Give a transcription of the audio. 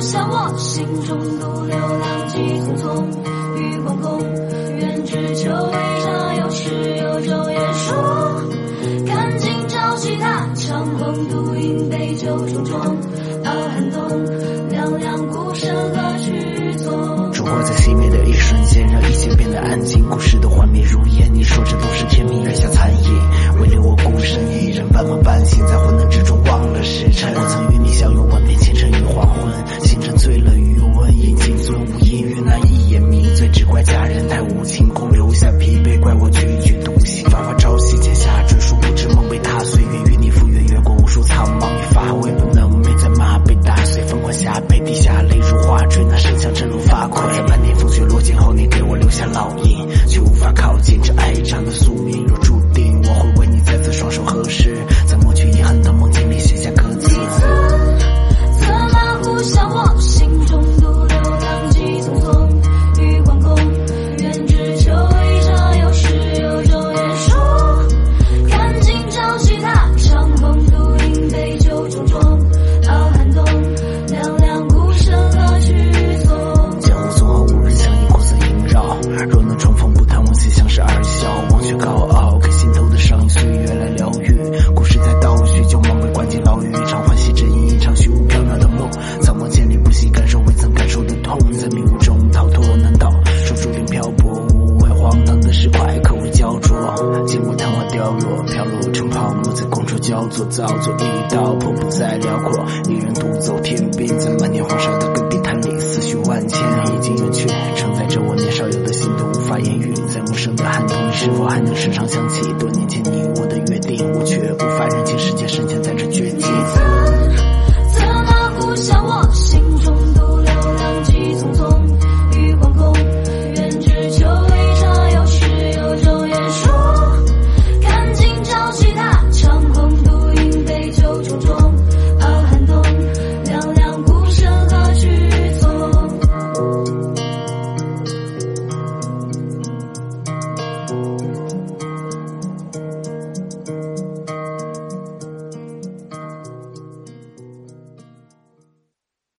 向我心中独流浪迹匆匆，与惶恐，愿只求一场有始有终言说。看今朝气踏，长风独饮杯酒重重，傲寒冬，凉凉孤身何去踪？烛火在熄灭的一瞬间，让一切变得安静。故事都幻灭烙印，却无法靠近这爱长的逢，不谈往昔，相视而笑，忘却高傲，给心头的伤岁月来疗愈。故事在倒叙，旧梦被关进牢狱，一场欢喜只因一场虚无缥缈的梦。苍茫千里，不惜感受未曾感受的痛，在迷雾中逃脱难道说注定漂泊，无畏荒唐的石块，可谓焦灼。见过昙花凋落，飘落成泡沫，在觥筹交错，造作一道瀑布再辽阔，一人独走天边，在漫天黄沙的戈壁滩里，思绪万千，是否还能时常想起多年前你我的约定？我却无法认清世界深陷在这绝境。